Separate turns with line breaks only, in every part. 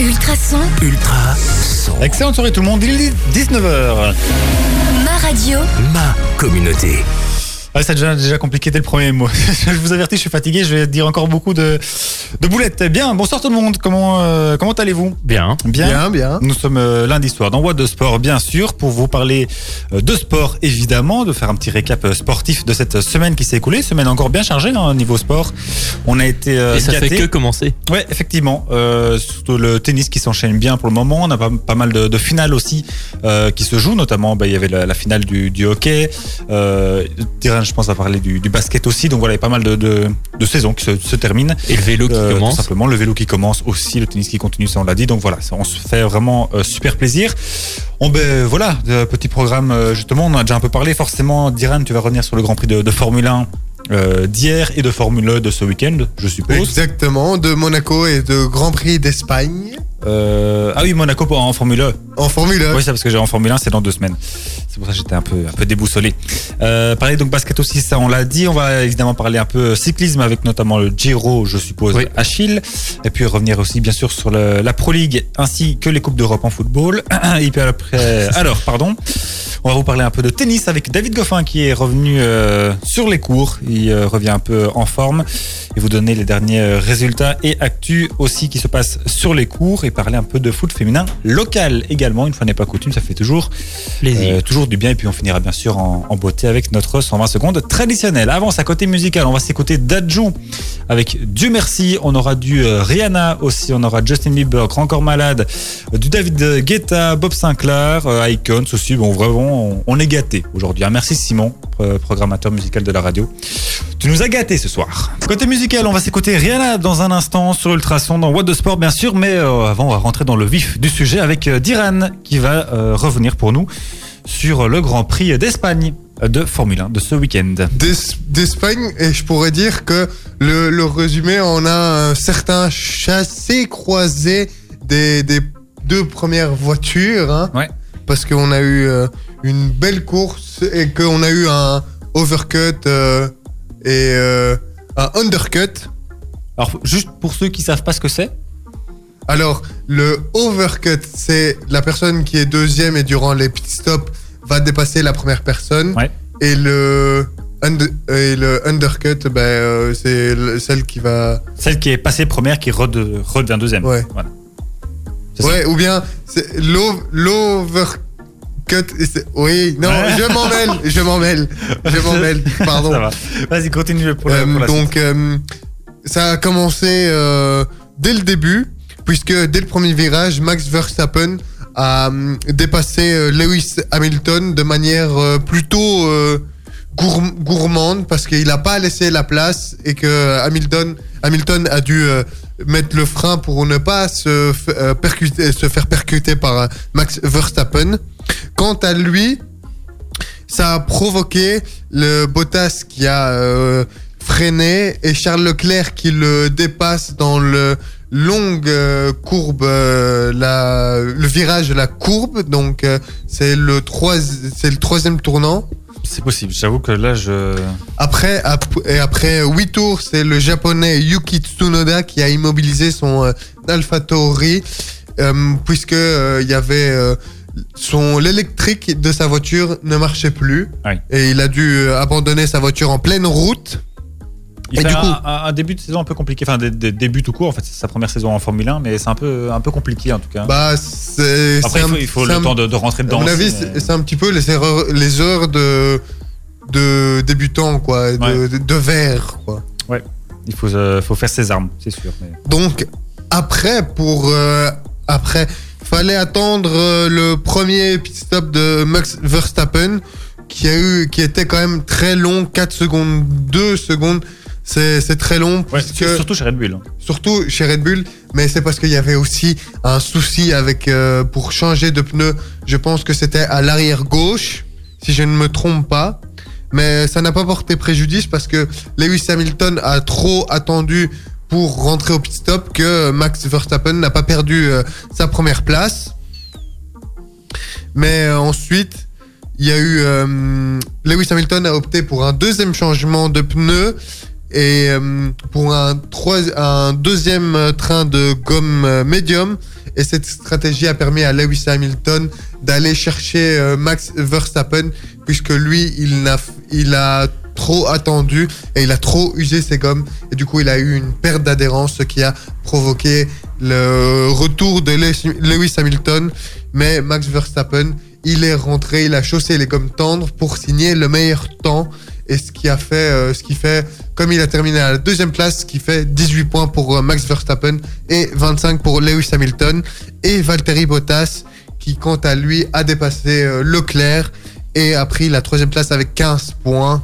Ultrason,
Ultra son.
Excellente soirée tout le monde, il est 19h.
ma radio,
Ma communauté.
Ah, c'est déjà, déjà compliqué dès le premier mot. je vous avertis, je suis fatigué, je vais dire encore beaucoup de, de boulettes. Bien, bonsoir tout le monde, comment, euh, comment allez-vous?
Bien.
Bien.
bien.
Nous sommes euh, lundi soir dans What de Sport, bien sûr, pour vous parler euh, de sport, évidemment, de faire un petit récap euh, sportif de cette semaine qui s'est écoulée. Semaine encore bien chargée hein, au niveau sport. On a été euh,
Et ça fait que commencer.
Ouais, effectivement. Euh, surtout le tennis qui s'enchaîne bien pour le moment. On a pas, pas mal de, de finales aussi euh, qui se jouent. Notamment, bah, il y avait la, la finale du, du hockey. Euh, Diran, je pense, va parler du, du basket aussi. Donc voilà, il y a pas mal de, de, de saisons qui se, se terminent.
Et le vélo qui
Euh. Tout simplement, le vélo qui commence aussi, le tennis qui continue, ça on l'a dit. Donc voilà, ça, on se fait vraiment euh, super plaisir. On, ben, voilà, de petit programme, euh, justement, on en a déjà un peu parlé. Forcément, Diran, tu vas revenir sur le Grand Prix de, de Formule 1 euh, d'hier et de Formule 1 de ce week-end, je suppose.
Exactement, de Monaco et de Grand Prix d'Espagne
Euh, ah oui, Monaco en Formule 1.
en Formule 1.
Oui, c'est parce que j'ai en Formule 1, c'est dans deux semaines. C'est pour ça que j'étais un peu, un peu déboussolé. Euh, parler donc basket aussi, ça on l'a dit. On va évidemment parler un peu cyclisme avec notamment le Giro, je suppose,
Oui.
Achille. Et puis revenir aussi bien sûr sur le- la Pro League ainsi que les Coupes d'Europe en football. Et puis après, alors, pardon. On va vous parler un peu de tennis avec David Goffin qui est revenu euh, sur les cours. Il euh, revient un peu en forme et vous donner les derniers euh, résultats et actus aussi qui se passent sur les cours et parler un peu de foot féminin local également. Une fois n'est pas coutume, ça fait toujours
Plaisir.
euh, toujours du bien et puis on finira bien sûr en, en beauté avec notre 120 secondes traditionnel. Avant, à côté musical, on va s'écouter Dajou avec Dieu merci. On aura du euh, Rihanna aussi, on aura Justin Bieber, Grand Corps Malade, euh, du David Guetta, Bob Sinclair, Icons aussi. Bon, vraiment, on, on est gâté aujourd'hui. hein. Merci Simon, pro- programmateur musical de la radio. Tu nous as gâté ce soir. Côté on va s'écouter Rihanna dans un instant sur Ultrason dans What de Sport bien sûr, mais euh, avant on va rentrer dans le vif du sujet avec euh, Diran qui va euh, revenir pour nous sur le Grand Prix d'Espagne de Formule 1 de ce week-end.
d'Es- d'Espagne et je pourrais dire que le, le résumé on a un certain chassé croisé des, des deux premières voitures hein,
Ouais.
parce qu'on a eu euh, une belle course et qu'on a eu un overcut et euh, un undercut
Alors juste pour ceux qui savent pas ce que c'est,
alors le overcut c'est la personne qui est deuxième et durant les pit stops va dépasser la première personne
Ouais.
et le et le undercut ben, euh, c'est le- celle qui va
celle qui est passée première qui rede- redevient deuxième.
Ouais.
Voilà. C'est ça.
Ouais, ou bien l'overcut. Oui, non,
Ouais.
je m'en mêle, je m'en mêle, je m'en mêle, pardon.
Va. Vas-y, continue pour,
Euh,
la
donc, euh, ça a commencé euh, dès le début, puisque dès le premier virage, Max Verstappen a euh, dépassé Lewis Hamilton de manière plutôt gourm- gourmande, parce qu'il n'a pas laissé la place et que Hamilton, Hamilton a dû mettre le frein pour ne pas se, f- percuter, se faire percuter par Max Verstappen. Quant à lui, ça a provoqué le Bottas qui a euh, freiné et Charles Leclerc qui le dépasse dans le longue euh, courbe, euh, la, le virage de la courbe. Donc c'est le trois, le troisième tournant.
C'est possible. J'avoue que là, je.
Après, ap- et après huit tours, c'est le japonais Yuki Tsunoda qui a immobilisé son AlphaTauri euh, puisque il y avait son l'électrique de sa voiture ne marchait plus et il a dû euh, abandonner sa voiture en pleine route.
Il
Et
fait
du
un,
coup-
un- début de saison un peu compliqué. Enfin, des, des débuts tout court. En fait, c'est sa première saison en Formule 1, mais c'est un peu, un peu compliqué en tout cas.
Bah, c'est
Après, il faut,
un-
il faut le
un-
temps de, de rentrer
À
dedans.
mon
aussi,
avis,
mais-
c'est un petit peu les erreurs, les heures de de débutants quoi, de,
Ouais.
de, de verre quoi.
Il faut, euh, faut faire ses armes, c'est sûr. mais-
Donc après pour euh, après fallait attendre euh, le premier pit stop de Max Verstappen qui a eu qui était quand même très long 4 secondes 2 secondes c'est très long
Ouais,
puisque
surtout chez Red Bull. hein.
surtout chez Red Bull mais c'est parce qu'il y avait aussi un souci avec euh, pour changer de pneu je pense que c'était à l'arrière gauche si je ne me trompe pas mais ça n'a pas porté préjudice parce que Lewis Hamilton a trop attendu pour rentrer au pit stop que Max Verstappen n'a pas perdu euh, sa première place. Mais euh, ensuite, il y a eu euh, Lewis Hamilton a opté pour un deuxième changement de pneu et pour un, deuxième train de gomme médium Et cette stratégie a permis à Lewis Hamilton d'aller chercher Max Verstappen, puisque lui, il a, il a trop attendu et il a trop usé ses gommes. Et du coup, il a eu une perte d'adhérence, ce qui a provoqué le retour de Lewis Hamilton. Mais Max Verstappen, il est rentré, il a chaussé les gommes tendres pour signer le meilleur temps. Et ce qui a fait, euh, comme il a terminé à la deuxième place, ce qui fait 18 points pour euh, Max Verstappen et 25 pour Lewis Hamilton et Valtteri Bottas, qui quant à lui a dépassé euh, Leclerc et a pris la troisième place avec 15 points.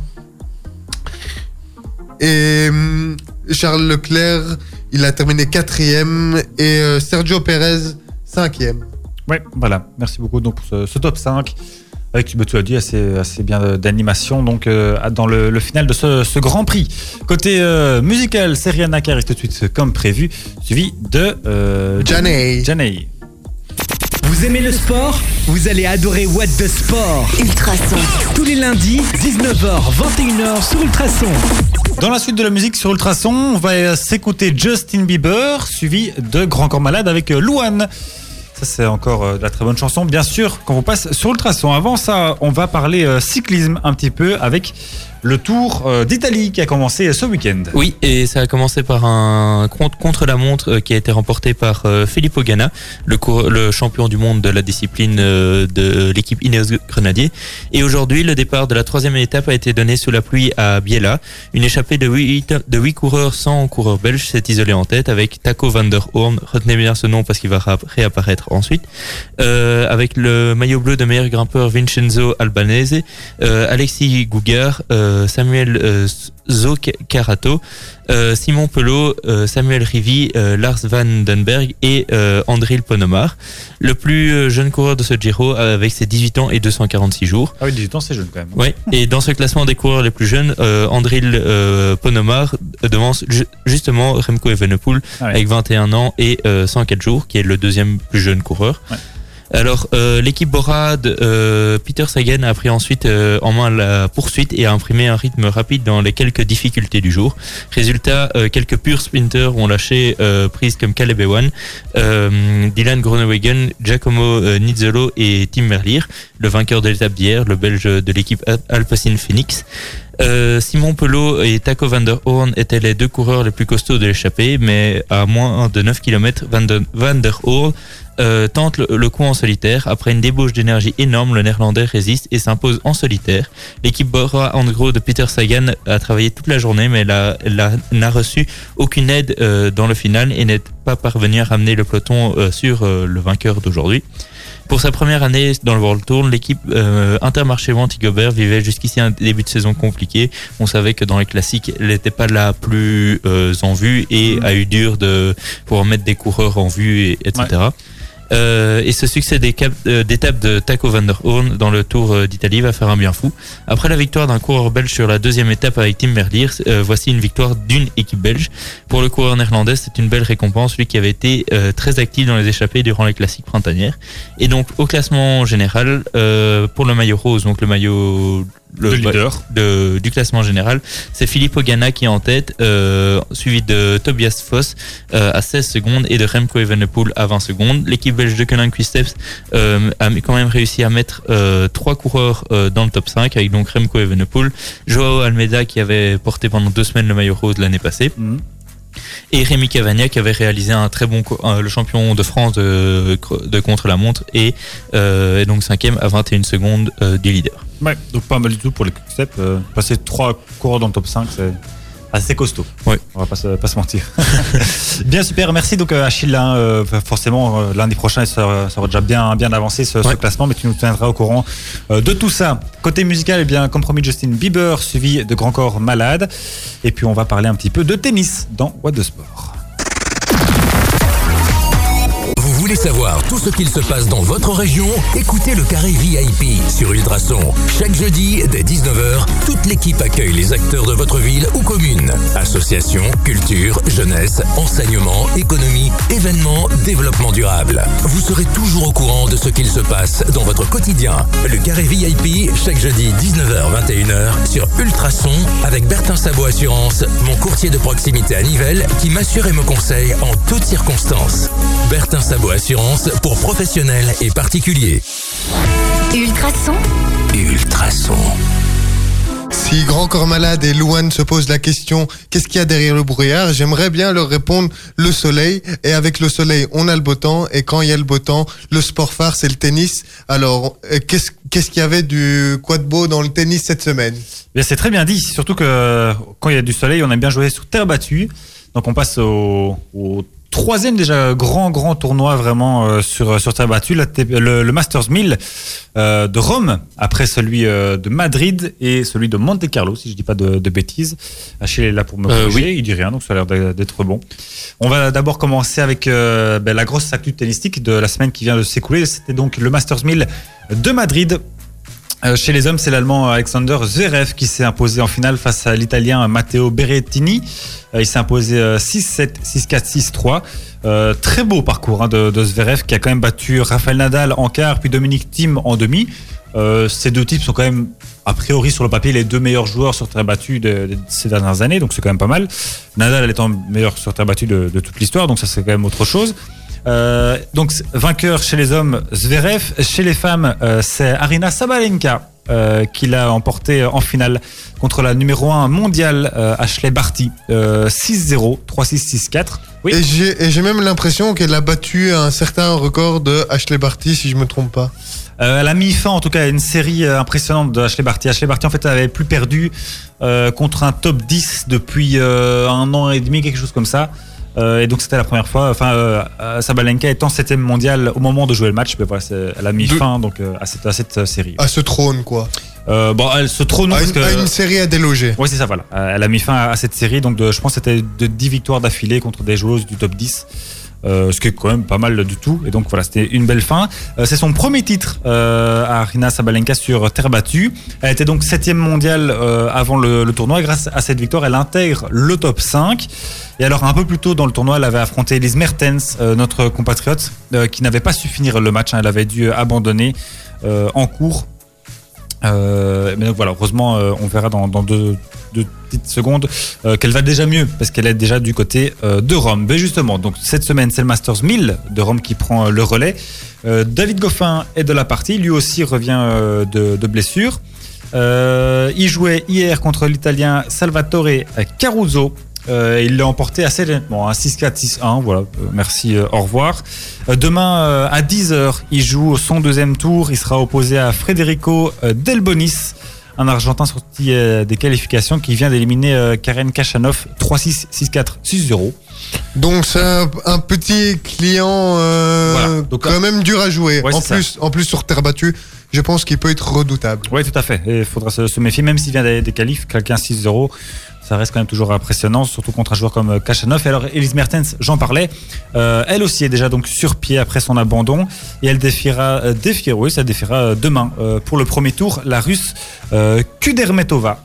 Et hum, Charles Leclerc, il a terminé quatrième et Sergio Perez cinquième.
Ouais, voilà. Merci beaucoup donc pour ce, ce top 5 avec, tu l'as dit, assez, assez bien d'animation donc euh, dans le, le, final de ce, ce, Grand Prix. Côté euh, musical, c'est Rihanna qui arrive tout de suite comme prévu, suivi de
euh,
Janey.
Vous aimez le sport? Vous allez adorer What the Sport
Ultrason.
Tous les lundis, 19h, 21h sur Ultrason.
Dans la suite de la musique sur Ultrason, on va s'écouter Justin Bieber, suivi de Grand Corps Malade avec Louane. Ça, c'est encore euh, de la très bonne chanson. Bien sûr, quand on passe sur Ultrason. Avant ça, on va parler euh, cyclisme un petit peu avec le Tour euh, d'Italie qui a commencé ce week-end.
Oui, et ça a commencé par un contre la montre qui a été remporté par Filippo Ganna, le, champion du monde de la discipline de l'équipe Ineos Grenadier. Et aujourd'hui, le départ de la troisième étape a été donné sous la pluie à Biella. Une échappée de huit, de huit coureurs sans coureur belge s'est isolée en tête avec Taco van der Horn. Retenez bien ce nom parce qu'il va réapparaître ensuite, euh, avec le maillot bleu de meilleur grimpeur Vincenzo Albanese, euh, Alexis Gougar, euh, Samuel euh, Zocarato, euh, Simon Pelot, euh, Samuel Rivi, Lars Van Denberg et Andril Ponomar. Le plus jeune coureur de ce Giro avec ses 18 ans et 246 jours.
Ah oui, 18 ans c'est jeune quand même.
Oui, et dans ce classement des coureurs les plus jeunes, Andril Ponomar devance justement Remco Evenepoel ah avec 21 ans et 104 jours, qui est le deuxième plus jeune coureur. Ouais. Alors euh, l'équipe Borad, euh, Peter Sagan a pris ensuite euh, en main la poursuite et a imprimé un rythme rapide dans les quelques difficultés du jour. Résultat, quelques purs sprinters ont lâché euh, prise comme Caleb Ewan, Dylan Groenewegen, Giacomo Nizzolo et Tim Merlier, le vainqueur de l'étape d'hier, le belge de l'équipe Alpecin Phoenix. Euh, Simon Pelot et Taco van der Horn étaient les deux coureurs les plus costauds de l'échappée, mais à moins de 9 km, Van, de, van der Horn euh, tente le, coup en solitaire. Après une débauche d'énergie énorme, le néerlandais résiste et s'impose en solitaire. L'équipe Bora en de Peter Sagan a travaillé toute la journée, mais n'a reçu aucune aide euh, dans le final et n'est pas parvenu à ramener le peloton sur le vainqueur d'aujourd'hui. Pour sa première année dans le World Tour, l'équipe euh, Intermarché Gobert vivait jusqu'ici un début de saison compliqué. On savait que dans les classiques, elle n'était pas la plus en vue et a eu dur de pour mettre des coureurs en vue, et, etc. Euh, et ce succès euh, d'étape de Taco van der Horn dans le Tour euh, d'Italie va faire un bien fou. Après la victoire d'un coureur belge sur la deuxième étape avec Tim Merlier, voici une victoire d'une équipe belge. Pour le coureur néerlandais, c'est une belle récompense, lui qui avait été très actif dans les échappées durant les classiques printanières. Et donc au classement général, pour le maillot rose, donc le maillot
le, leader
de, du classement général. C'est Philippe Ogana qui est en tête, euh, suivi de Tobias Foss euh, à 16 secondes et de Remco Evenepoel à 20 secondes. L'équipe belge de Conan Quisteps euh, a quand même réussi à mettre euh, trois coureurs euh, dans le top 5 avec donc Remco Evenepoel, Joao Almeida qui avait porté pendant deux semaines le maillot rose l'année passée. Mhm. Et Rémi Cavagna qui avait réalisé un très bon le champion de France de, de contre la montre et, euh, donc cinquième à 21 secondes du leader.
Ouais, donc pas mal du tout pour les Quickstep. Euh, passer trois coureurs dans le top 5, c'est assez costaud.
Oui.
On va pas se, pas se mentir. bien super, merci donc euh, Achille. Hein, euh, forcément, euh, lundi prochain, ça, ça aura déjà bien, bien avancé ce,
Ouais.
ce classement, mais tu nous tiendras au courant de tout ça. Côté musical, eh bien, comme promis, Justin Bieber, suivi de Grand Corps Malade. Et puis on va parler un petit peu de tennis dans What the Sport.
Voulez savoir tout ce qu'il se passe dans votre région Écoutez le Carré VIP sur Ultrason. Chaque jeudi, dès 19h, toute l'équipe accueille les acteurs de votre ville ou commune. Associations, culture, jeunesse, enseignement, économie, événements, développement durable. Vous serez toujours au courant de ce qu'il se passe dans votre quotidien. Le Carré VIP, chaque jeudi 19h-21h sur Ultrason avec Bertin Sabot Assurance, mon courtier de proximité à Nivelles qui m'assure et me conseille en toutes circonstances. Bertin Sabot d'assurance pour professionnels et particuliers.
Ultrason.
Ultrason.
Si Grand Corps Malade et Louane se posent la question qu'est-ce qu'il y a derrière le brouillard, j'aimerais bien leur répondre le soleil. Et avec le soleil, on a le beau temps. Et quand il y a le beau temps, le sport phare, c'est le tennis. Alors, euh, qu'est-ce qu'il y avait du quoi de beau dans le tennis cette semaine?
Bien, c'est très bien dit, surtout que quand il y a du soleil, on aime bien jouer sur terre battue. Donc on passe au, au troisième déjà grand grand tournoi vraiment euh, sur sur terre battue, le, le Masters 1000 euh, de Rome après celui euh, de Madrid et celui de Monte Carlo si je dis pas de, de bêtises. Achille est là pour me
Euh,
corriger, il dit rien donc ça a l'air d'être bon. On va d'abord commencer avec euh, ben, la grosse actu tennistique de la semaine qui vient de s'écouler. C'était donc le Masters 1000 de Madrid. Euh, chez les hommes, c'est l'Allemand Alexander Zverev qui s'est imposé en finale face à l'Italien Matteo Berrettini. Euh, il s'est imposé euh, 6-7, 6-4, 6-3. Euh, très beau parcours hein, de, Zverev qui a quand même battu Rafael Nadal en quart puis Dominique Thiem en demi. Euh, ces deux types sont quand même a priori sur le papier les deux meilleurs joueurs sur terre battue de, de ces dernières années, donc c'est quand même pas mal. Nadal étant meilleur sur terre battue de, de toute l'histoire, donc ça c'est quand même autre chose. Euh, donc vainqueur chez les hommes Zverev, chez les femmes euh, c'est Arina Sabalenka euh, qui l'a emporté en finale contre la numéro 1 mondiale Ashley Barty euh, 6-0, 3-6, 6-4. Oui.
Et j'ai même l'impression qu'elle a battu un certain record de Ashley Barty, si je me trompe pas.
Euh, elle a mis fin en tout cas à une série euh, impressionnante de Ashley Barty. Ashley Barty en fait avait plus perdu euh, contre un top 10 depuis un an et demi, quelque chose comme ça. Euh, et donc c'était la première fois. Enfin, euh, euh, Sabalenka étant septième mondiale au moment de jouer le match, voilà, elle a mis
De-
fin donc euh, à cette, à cette série.
À ce trône, quoi.
Bon, elle se trône
à,
parce
une,
que.
à une série à déloger.
Oui, c'est ça, voilà. Elle a mis fin à, à cette série, donc de, je pense que c'était de 10 victoires d'affilée contre des joueuses du top 10. Euh, ce qui est quand même pas mal du tout. Et donc voilà, c'était une belle fin. Euh, c'est son premier titre euh, à Arina Sabalenka sur terre battue. Elle était donc septième mondiale avant le, tournoi. Grâce à cette victoire, elle intègre le top 5. Et alors un peu plus tôt dans le tournoi, elle avait affronté Elise Mertens, notre compatriote, qui n'avait pas su finir le match. hein. Elle avait dû abandonner en cours. Euh, mais donc voilà, heureusement, euh, on verra dans, deux, petites secondes euh, qu'elle va déjà mieux parce qu'elle est déjà du côté euh, de Rome. Mais justement, donc cette semaine, c'est le Masters 1000 de Rome qui prend le relais. David Goffin est de la partie, lui aussi revient de, de blessure. Il jouait hier contre l'Italien Salvatore Caruso. Euh, il l'a emporté assez nettement, hein, 6-4, 6-1. Voilà, Euh, merci, euh, au revoir. Euh, demain à 10h, il joue son deuxième tour. Il sera opposé à Federico Delbonis, un Argentin sorti des qualifications qui vient d'éliminer Karen Kachanov 3-6, 6-4, 6-0.
Donc c'est un, un petit client euh,
Voilà. Donc,
quand même dur à jouer.
Ouais,
en,
ça.
plus, en plus sur terre battue, je pense qu'il peut être redoutable.
Oui, tout à fait. Il faudra se, se méfier, même s'il vient des, des qualifs, quelqu'un 6-0. Ça reste quand même toujours impressionnant, surtout contre un joueur comme euh, Kachanov. Et alors, Elise Mertens, j'en parlais, euh, elle aussi est déjà donc sur pied après son abandon. Et elle défiera, euh, défiera oui, ça défiera demain euh, pour le premier tour, la russe Kudermetova.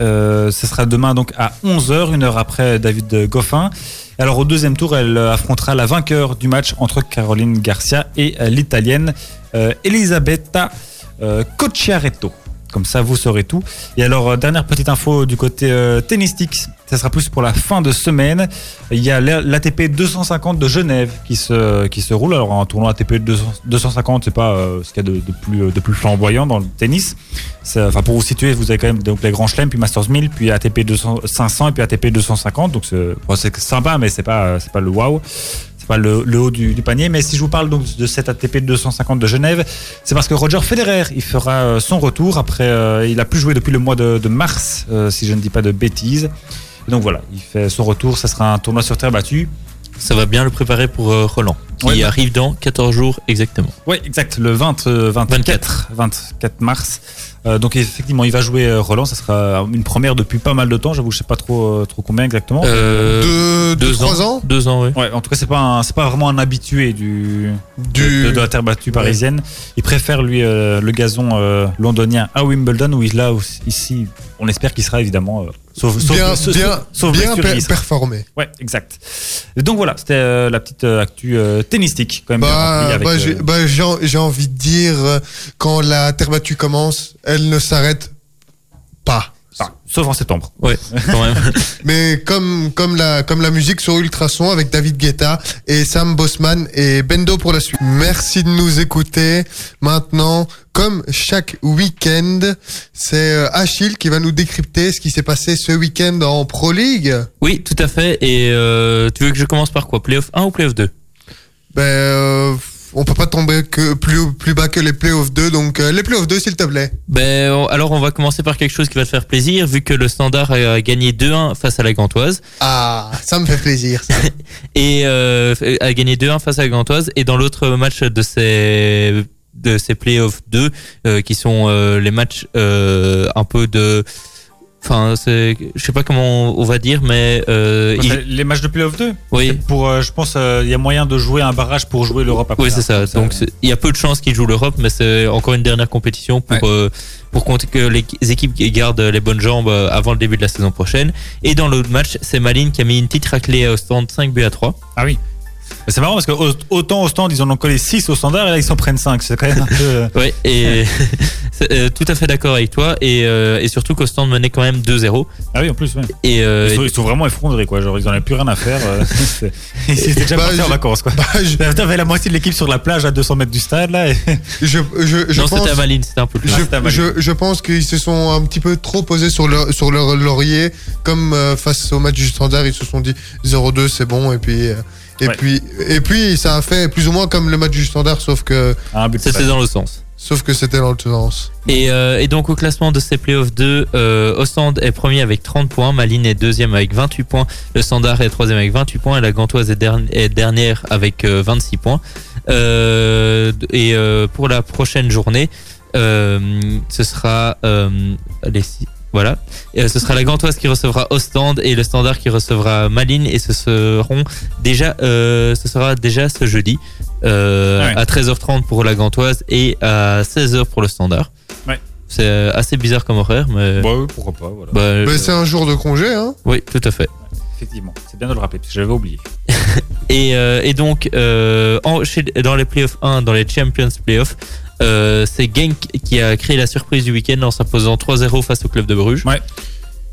Euh, ce sera demain donc à 11h, une heure après David Goffin. Alors au deuxième tour, elle euh, affrontera la vainqueur du match entre Caroline Garcia et euh, l'italienne Elisabetta Cocciaretto. Comme ça, vous saurez tout. Et alors, euh, dernière petite info du côté euh, tennistique, ça sera plus pour la fin de semaine. Il y a l'ATP 250 de Genève qui se, qui roule. Alors, un tournoi ATP 200 250, c'est pas euh, ce qu'il y a de, plus, de plus flamboyant dans le tennis. Enfin, pour vous situer, vous avez quand même donc les grands chelems, puis Masters 1000, puis ATP 200, 500 et puis ATP 250. Donc, c'est sympa, mais c'est pas, pas le wow. Pas le, le haut du, du panier. Mais si je vous parle donc de cet ATP 250 de Genève, c'est parce que Roger Federer, il fera euh, son retour après. euh, il a plus joué depuis le mois de, de mars, euh, si je ne dis pas de bêtises. Et donc voilà, il fait son retour. Ça sera un tournoi sur terre battue.
Ça va bien le préparer pour euh, Roland, qui
Ouais, bah.
arrive dans 14 jours exactement.
Oui, exact, le 20, euh, 24, 24 mars. Euh, donc effectivement, il va jouer euh, Roland. Ça sera une première depuis pas mal de temps. J'avoue, je sais pas trop, euh, trop combien exactement.
Euh,
De, de
deux
trois ans,
Deux ans, oui.
Ouais, en tout cas, c'est pas c'est pas vraiment un habitué du,
Du-
de, la terre battue parisienne. Il préfère lui euh, le gazon euh, londonien à Wimbledon où il a aussi, ici. On espère qu'il sera évidemment. Euh, sauf,
bien,
sauf-
bien,
sauf
bien per- performé.
Ouais, exact. Et donc voilà, c'était euh, la petite euh, actu euh, tennistique quand même.
Bah, bah,
euh,
j'ai bah, en- j'ai envie de dire, euh, quand la terre battue commence, elle ne s'arrête pas.
Sauf en septembre.
Ouais, quand même.
Mais comme, comme, la, comme la musique sur Ultrason avec David Guetta et Sam Bosman et Bendo pour la suite. Merci de nous écouter. Maintenant, comme chaque week-end, c'est euh, Achille qui va nous décrypter ce qui s'est passé ce week-end en Pro League.
Oui, tout à fait. Et euh, tu veux que je commence par quoi? Playoff 1 ou Playoff 2
Ben, euh, on peut pas tomber que plus, plus bas que les playoffs 2, donc euh, les playoffs 2 s'il te plaît.
Ben, on- alors on va commencer par quelque chose qui va te faire plaisir, vu que le Standard a gagné 2-1 face à la Gantoise
Ah, ça me fait plaisir ça.
et euh, a gagné 2-1 face à la Gantoise. Et dans l'autre match de ces de ces playoffs 2, euh, qui sont euh, les matchs euh, un peu de, enfin, c'est, je sais pas comment on va dire, mais euh, il-
Les matchs de playoff 2
oui.
pour, euh, Je pense euh, il y a moyen de jouer un barrage pour jouer l'Europe après.
Oui, c'est ça. Donc, il y a peu de chances qu'ils jouent l'Europe, mais c'est encore une dernière compétition pour,
Ouais.
euh, pour compter que les équipes gardent les bonnes jambes euh, avant le début de la saison prochaine. Et dans l'autre match, c'est Maline qui a mis une petite raclée au stand 5 buts à 3.
Ah oui. C'est marrant parce que au- autant au stand, ils en ont collé 6 au standard et là ils s'en prennent 5. C'est quand même un peu. euh,
Ouais, et euh, tout à fait d'accord avec toi. Et, euh, et surtout qu'au stand menait quand même 2-0.
Ah oui, en plus, ouais.
Et, euh,
Ils sont, ils sont vraiment effondrés, quoi. Genre, ils en avaient plus rien à faire. ils étaient déjà
Bah,
partis en vacances, quoi.
Bah, je,
T'avais la moitié de l'équipe sur la plage à 200 mètres du stade, là. et-
je, je, je
non,
pense...
c'était à Maline, c'était un peu plus.
Je, pense qu'ils se sont un petit peu trop posés sur leur, sur leur laurier. Comme euh, face au match du standard, ils se sont dit 0-2, c'est bon. Et puis, euh, et,
Ouais.
puis, et puis, ça a fait plus ou moins comme le match du standard, sauf que,
C'était
balle.
dans le sens.
sauf que c'était dans l'autre sens.
Et, euh, et donc au classement de ces playoffs 2, euh, Ostend est premier avec 30 points, Malines est deuxième avec 28 points, le Standard est troisième avec 28 points et la Gantoise est, derni- est dernière avec euh, 26 points. Euh, et euh, pour la prochaine journée, euh, ce sera euh, les six- voilà, Et, euh, ce sera la Gantoise qui recevra Ostend et le Standard qui recevra Malines et ce seront déjà, euh, ce sera déjà ce jeudi euh,
ouais.
à 13h30 pour la Gantoise et à 16h pour le Standard.
Ouais.
C'est assez bizarre comme horaire, mais.
Bah oui, pourquoi pas, voilà.
bah, je-
c'est un jour de congé, hein.
Oui, tout à fait.
Effectivement, c'est bien de le rappeler, parce que j'avais oublié.
Et, euh, et donc, euh, en- chez- dans les playoffs 1, dans les Champions Playoffs, euh, c'est Genk qui a créé la surprise du week-end en s'imposant 3-0 face au club de Bruges.
Ouais.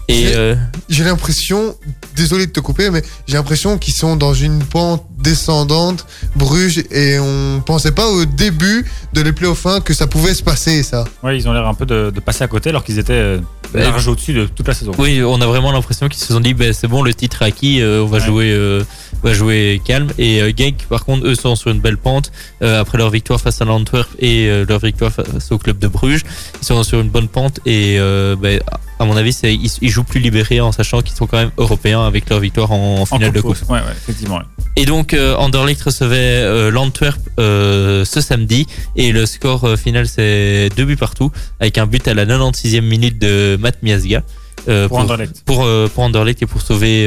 Et
Mais-
euh,
J'ai l'impression, désolé de te couper, mais j'ai l'impression qu'ils sont dans une pente descendante, Bruges, et on pensait pas au début de les playoffs 1 que ça pouvait se passer, ça.
Ouais, ils ont l'air un peu de, de passer à côté alors qu'ils étaient euh. Large au-dessus de toute la saison.
oui, on a vraiment l'impression qu'ils se sont dit, ben, c'est bon, le titre est acquis, euh, on va
Ouais.
jouer, euh, on va jouer calme. Et euh, Genk, par contre, eux sont sur une belle pente euh, après leur victoire face à l'Antwerp et euh, leur victoire face au club de Bruges. Ils sont sur une bonne pente et euh, ben, à mon avis, c'est, ils, ils jouent plus libérés en sachant qu'ils sont quand même européens avec leur victoire en, en
En
finale de coupe.
Ouais, ouais, effectivement. ouais.
Et donc euh, Anderlecht recevait euh, l'Antwerp euh, ce samedi et le score euh, final c'est deux buts partout avec un but à la 96e minute de Matt Miazga euh,
Pour Anderlecht.
pour, pour Anderlecht et pour sauver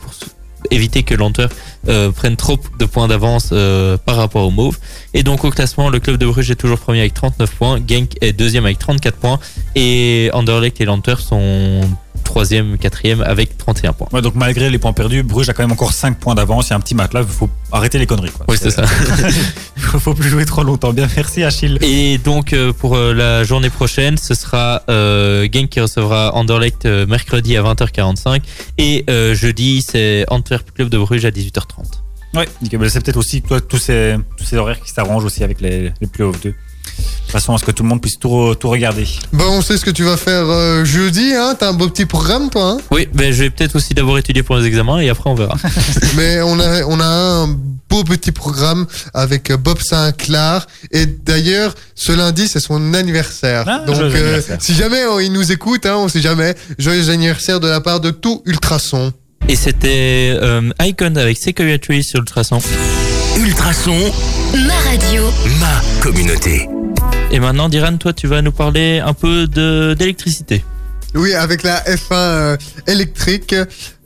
pour éviter que l'Antwerp euh, prenne trop de points d'avance euh, par rapport au Mauve. Et donc au classement, le club de Bruges est toujours premier avec 39 points, Genk est deuxième avec 34 points et Anderlecht et l'Antwerp sont troisième, quatrième avec 31 points.
Ouais, donc malgré les points perdus, Bruges a quand même encore 5 points d'avance. Il y a un petit match là, il faut arrêter les conneries. Quoi.
Oui, c'est ça.
Il faut faut plus jouer trop longtemps. Bien, merci Achille.
Et donc euh, pour euh, la journée prochaine, ce sera euh, Genk qui recevra Anderlecht euh, mercredi à 20h45 et euh, jeudi c'est Antwerp Club de Bruges à 18h30.
Ouais, nickel. Mais c'est peut-être aussi toi, tous, ces, tous ces horaires qui s'arrangent aussi avec les, les playoffs 2. De toute façon, à ce que tout le monde puisse tout, tout regarder.
Bah, on sait ce que tu vas faire euh, jeudi, hein. T'as un beau petit programme, toi, hein.
Oui, ben je vais peut-être aussi d'abord étudier pour les examens et après on verra.
Mais on a, on a un beau petit programme avec euh, Bob Sinclair. Et d'ailleurs, ce lundi, c'est son anniversaire.
Ah,
Donc, euh,
anniversaire.
si jamais oh, il nous écoute, hein, on sait jamais. Joyeux anniversaire de la part de tout Ultrason.
Et c'était euh, Icon avec Tree sur Ultrason.
Ultrason,
Ma radio.
ma communauté.
Et maintenant Diran, toi tu vas nous parler un peu de d'électricité.
Oui, avec la F1 euh, électrique.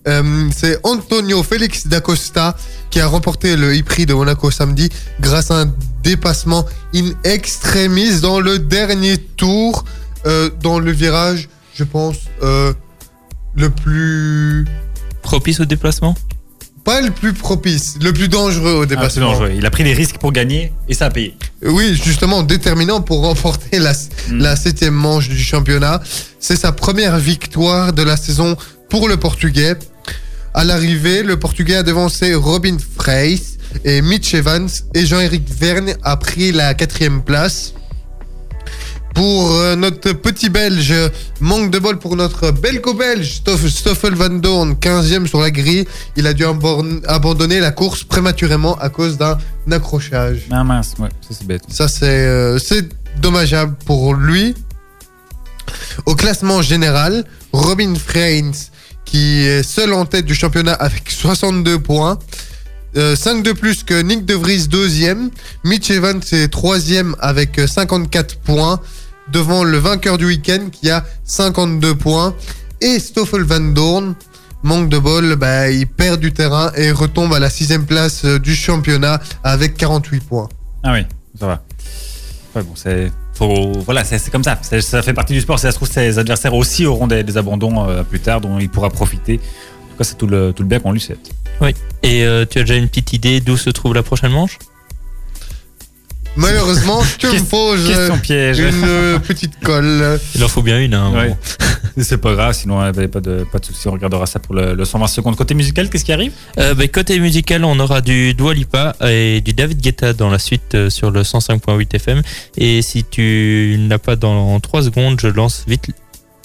Euh, c'est Antonio Félix d'Acosta qui a remporté le e-prix de Monaco samedi grâce à un dépassement in extremis dans le dernier tour, euh, dans le virage, je pense, euh, le plus...
Propice au déplacement?
Pas le plus propice, le plus dangereux au
Ah,
dépassement.
dangereux. Il a pris des risques pour gagner et ça a payé.
oui, justement déterminant pour remporter la,
Mm.
la septième manche du championnat. C'est sa première victoire de la saison pour le Portugais. À l'arrivée, le Portugais a devancé Robin Freis et Mitch Evans et Jean-Éric Verne a pris la quatrième place. Pour euh, notre petit Belge, manque de bol pour notre belgo-belge Stoff- Stoffel Van Dorn, 15e sur la grille. Il a dû abandonner la course prématurément à cause d'un accrochage.
Ah mince, ouais, ça c'est bête.
Ça, c'est euh, dommageable pour lui. Au classement général, Robin Freins, qui est seul en tête du championnat avec 62 points. 5 de plus que Nick De Vries, deuxième. Mitch Evans est troisième avec euh, 54 points. Devant le vainqueur du week-end qui a 52 points. Et Stoffel Van Dorn, manque de bol, bah, il perd du terrain et retombe à la sixième place euh, du championnat avec 48 points.
Ah oui, ça va. Ouais, bon, c'est. Faut, voilà, c'est comme ça. Ça fait partie du sport. Si ça se trouve, ses adversaires aussi auront des, des abandons euh, plus tard dont il pourra profiter. En tout cas, c'est tout le, tout le bien qu'on lui souhaite.
Et euh, tu as déjà une petite idée d'où se trouve la prochaine manche?
Malheureusement, tu me poses euh,
Question piège.
une euh, petite colle.
Il en faut bien une. Hein,
Ouais.
bon.
C'est pas grave, sinon euh, pas de, pas de soucis, on regardera ça pour le, le 120 secondes. Côté musical, qu'est-ce qui arrive?
Euh, ben, côté musical, on aura du Dua Lipa et du David Guetta dans la suite euh, sur le 105.8 FM. Et si tu n'as pas dans 3 secondes, je lance vite.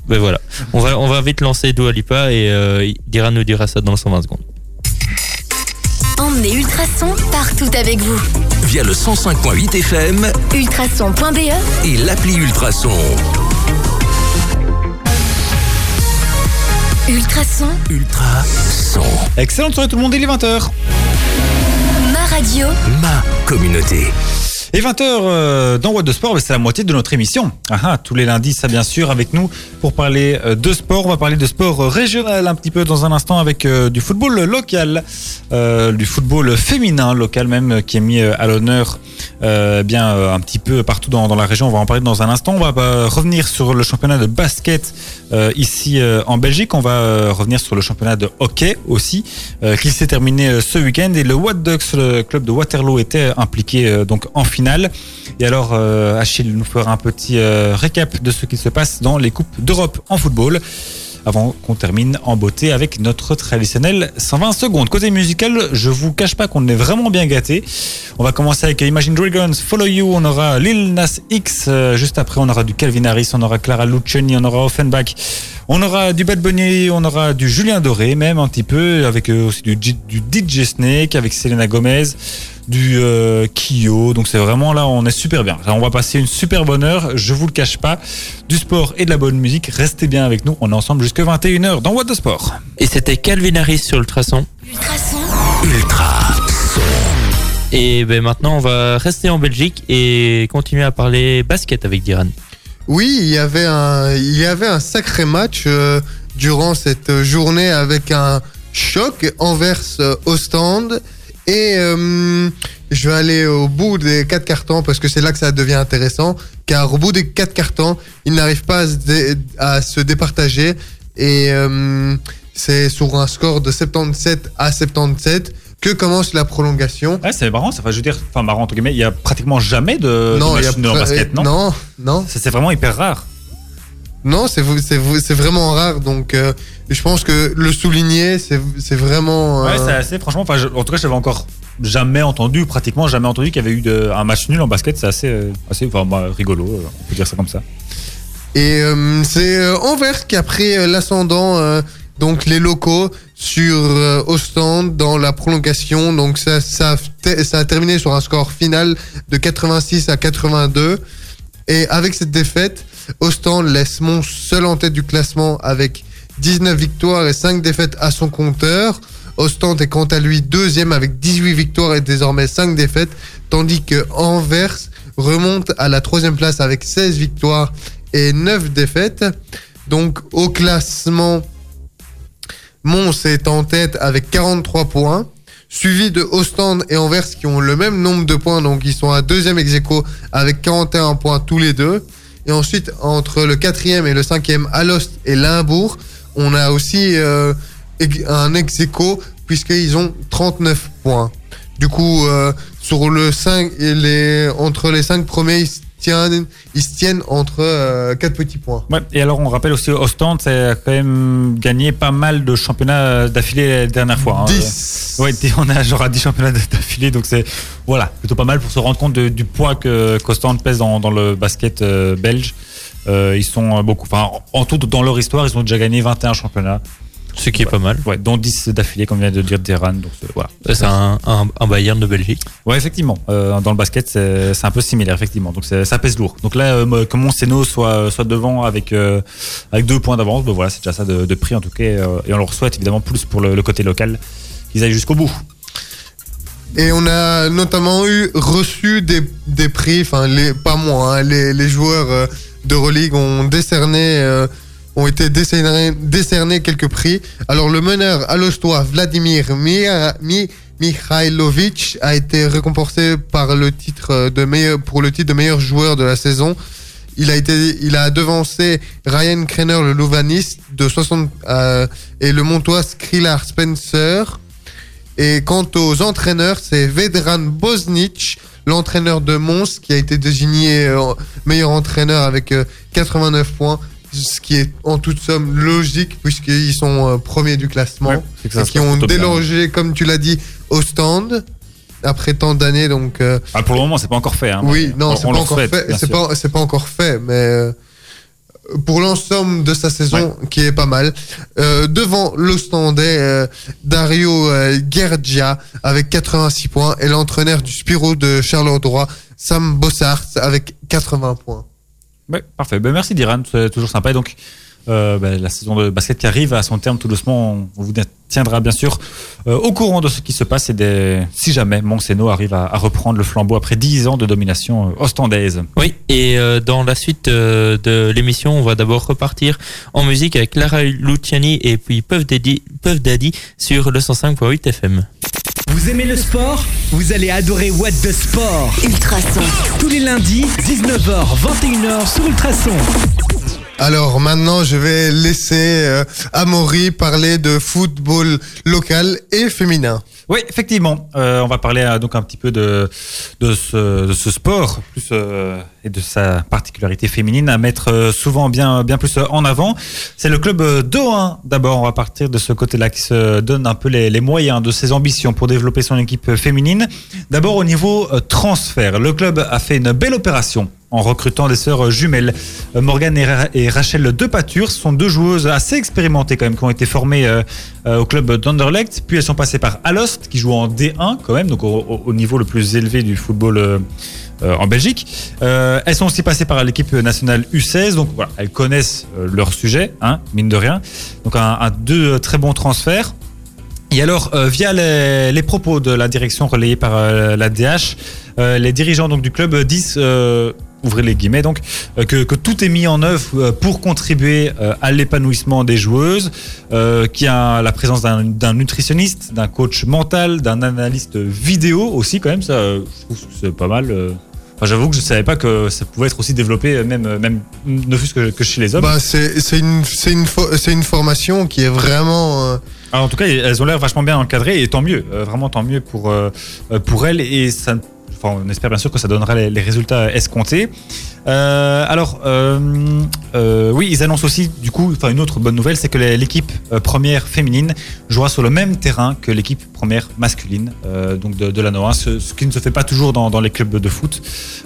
Ben voilà, on va, on va vite lancer Dua Lipa et euh, Dira nous dira ça dans 120 secondes.
Emmenez Ultrason partout avec vous.
Via le 105.8 FM
Ultrason.be,
et l'appli Ultrason.
Ultrason,
Ultrason.
Excellente soirée tout le monde, il est 20h.
ma radio,
Ma communauté.
Et 20h dans What de Sport, c'est la moitié de notre émission. Ah, ah, tous les lundis, ça bien sûr, avec nous pour parler euh, de sport. On va parler de sport régional un petit peu dans un instant avec euh, du football local, euh, du football féminin local même euh, qui est mis euh, à l'honneur euh, bien euh, un petit peu partout dans, la région. On va en parler dans un instant. On va euh, revenir sur le championnat de basket euh, ici euh, en Belgique. On va euh, revenir sur le championnat de hockey aussi euh, qui s'est terminé euh, ce week-end et le What Ducks, le club de Waterloo, était impliqué euh, donc en finale. Et alors euh, Achille nous fera un petit euh, récap de ce qui se passe dans les coupes d'Europe en football. Avant qu'on termine en beauté avec notre traditionnel 120 secondes. Côté musical, je vous cache pas qu'on est vraiment bien gâté. On va commencer avec Imagine Dragons, Follow You, on aura Lil Nas X, euh, juste après on aura du Calvin Harris, on aura Clara Luciani, on aura Offenbach, on aura du Bad Bunny, on aura du Julien Doré même un petit peu, avec aussi du, du DJ Snake, avec Selena Gomez, du euh, Kyo. Donc c'est vraiment là, on est super bien. Là, on va passer une super bonne heure, je vous le cache pas. Du sport et de la bonne musique, restez bien avec nous. On est ensemble jusqu'à 21h dans What de Sport.
Et c'était Calvin Harris sur Ultrason.
Ultrason,
Ultrason.
Et ben maintenant, on va rester en Belgique et continuer à parler basket avec Diran.
Oui, il y avait un, il y avait un sacré match euh, durant cette journée avec un choc Anvers euh, Ostende. Et euh, je vais aller au bout des quatre cartons parce que c'est là que ça devient intéressant. Car au bout des quatre cartons, ils n'arrivent pas à se, dé- à se départager. Et euh, c'est sur un score de 77 à 77 que commence la prolongation?
Ouais, c'est marrant, ça va, je veux dire, enfin marrant entre guillemets, il y a pratiquement jamais de,
non,
de
il y a
match basket, non,
non, non.
C'est vraiment hyper rare.
Non, c'est vraiment rare. Donc, euh, je pense que le souligner, c'est vraiment.
Ouais,
euh,
c'est assez, franchement, enfin, je- en tout cas, j'avais encore jamais entendu, pratiquement jamais entendu qu'il y avait eu de, un match nul en basket. C'est assez, euh, assez enfin, bah, rigolo, euh, on peut dire ça comme ça.
Et euh, c'est Anvers qui a pris l'ascendant, euh, donc les locaux, sur euh, Ostende dans la prolongation. Donc ça, ça, a te- ça a terminé sur un score final de 86 à 82. Et avec cette défaite, Ostende laisse Mons seul en tête du classement avec 19 victoires et 5 défaites à son compteur. Ostende est quant à lui deuxième avec 18 victoires et désormais 5 défaites, tandis que Anvers remonte à la troisième place avec 16 victoires et 9 défaites. Donc au classement, Mons est en tête avec 43 points, suivi de Ostende et Anvers qui ont le même nombre de points, donc ils sont à deuxième ex aequo avec 41 points tous les deux. Et ensuite, entre le quatrième et le cinquième, Alost et Limbourg, on a aussi euh, un ex aequo puisqu'ils ont 39 points. Du coup, euh, sur le 5, et les, entre les 5 premiers, ils se tiennent, ils se tiennent entre 4 petits points.
Ouais, et alors on rappelle aussi Ostend, c'est quand même gagné pas mal de championnats d'affilée la dernière fois. hein.
10.
Ouais, on a genre à 10 championnats d'affilée, donc c'est voilà, plutôt pas mal pour se rendre compte de- du poids que qu'Ostend pèse dans, dans le basket euh, belge. Euh, ils sont euh, beaucoup, enfin en tout dans leur histoire, ils ont déjà gagné 21 championnats,
Ce qui est pas mal.
ouais, dont 10 d'affilée comme vient de dire Deran. Donc c'est- voilà.
C'est un, un, un Bayern de Belgique.
Ouais, effectivement. Euh, dans le basket, c'est un peu similaire, effectivement. Donc ça pèse lourd. Donc là, euh, que Monseno soit, soit devant avec, euh, avec deux points d'avance, ben voilà, c'est déjà ça de, de prix en tout cas. euh, et on leur souhaite évidemment plus pour le, le côté local qu'ils aillent jusqu'au bout.
Et on a notamment eu reçu des, des prix, enfin pas moi, hein, les, les joueurs euh, d'Euroleague ont décerné, euh, ont été décernés, décernés quelques prix. Alors le meneur alostois Vladimir Mira- Mi- Mihailovic a été récompensé par le titre de meilleur, pour le titre de meilleur joueur de la saison. Il a été, il a devancé Ryan Krenner, le Louvaniste, de 60, euh, et le Montois Skrilar Spencer. Et quant aux entraîneurs, c'est Vedran Bosnic, l'entraîneur de Mons, qui a été désigné euh, meilleur entraîneur avec euh, 89 points, ce qui est en toute somme logique puisqu'ils sont euh, premiers du classement
Ouais, c'est que ça
et qui ont
bien.
délogé, comme tu l'as dit, au stand après tant d'années. Donc euh,
Ah, pour le moment, c'est pas encore fait. Hein,
oui, non,
on-
c'est pas encore fait. C'est pas, c'est pas encore fait, mais euh, pour l'ensemble de sa saison, qui est pas mal. Euh, devant l'Ostendais, euh, Dario euh, Gergia avec 86 points et l'entraîneur du Spiro de Charleroi, Sam Bossart avec 80 points.
Ouais, parfait. Ben, merci Diran, c'est toujours sympa. Et donc, euh, ben, la saison de basket qui arrive à son terme tout doucement, on on vous tiendra bien sûr euh, au courant de ce qui se passe et des, si jamais Monseno arrive à, à reprendre le flambeau après 10 ans de domination euh, ostandaise.
Oui, et euh, dans la suite euh, de l'émission, on va d'abord repartir en musique avec Clara Luciani et puis Puff Daddy, Puff Daddy sur le 105.8 FM.
Vous aimez le sport? Vous allez adorer What the Sport.
Ultrason.
Tous les lundis, 19h, 21h sur Ultrason.
Alors maintenant, je vais laisser euh, Amaury parler de football local et féminin.
Oui, effectivement. Euh, on va parler euh, donc un petit peu de, de, ce, sport et de sa particularité féminine à mettre souvent bien, bien plus en avant. C'est le club euh, d'O1. D'abord, on va partir de ce côté-là qui se donne un peu les, les moyens de ses ambitions pour développer son équipe féminine. D'abord, au niveau transfert, le club a fait une belle opération en recrutant des sœurs jumelles. Euh, Morgane et, Ra- et Rachel Depature sont deux joueuses assez expérimentées quand même, qui ont été formées euh, euh, au club d'Anderlecht. Puis elles sont passées par Alost, qui joue en D1 quand même, donc au, au- au niveau le plus élevé du football en Belgique. Elles sont aussi passées par l'équipe nationale U16, donc voilà, elles connaissent leur sujet, hein, mine de rien. Donc un, deux très bons transferts. Et alors, via les, propos de la direction relayée par la DH, les dirigeants donc du club disent, ouvrez les guillemets donc, euh, que, que tout est mis en œuvre euh, pour contribuer euh, à l'épanouissement des joueuses, euh, qui a la présence d'un nutritionniste, d'un coach mental, d'un analyste vidéo aussi quand même. Ça, je trouve que c'est pas mal. Enfin, j'avoue que je savais pas que ça pouvait être aussi développé, même, même ne fût-ce que, que chez les hommes.
Bah, c'est une, une, fo- une formation qui est vraiment... euh,
Alors, en tout cas, elles ont l'air vachement bien encadrées et tant mieux, euh, vraiment tant mieux pour, euh, pour elles et ça, on espère bien sûr que ça donnera les, résultats escomptés. Euh, alors, euh, euh, oui, ils annoncent aussi, du coup, une autre bonne nouvelle, c'est que l'équipe première féminine jouera sur le même terrain que l'équipe première masculine, donc de, de la NO1, ce, qui ne se fait pas toujours dans, les clubs de foot,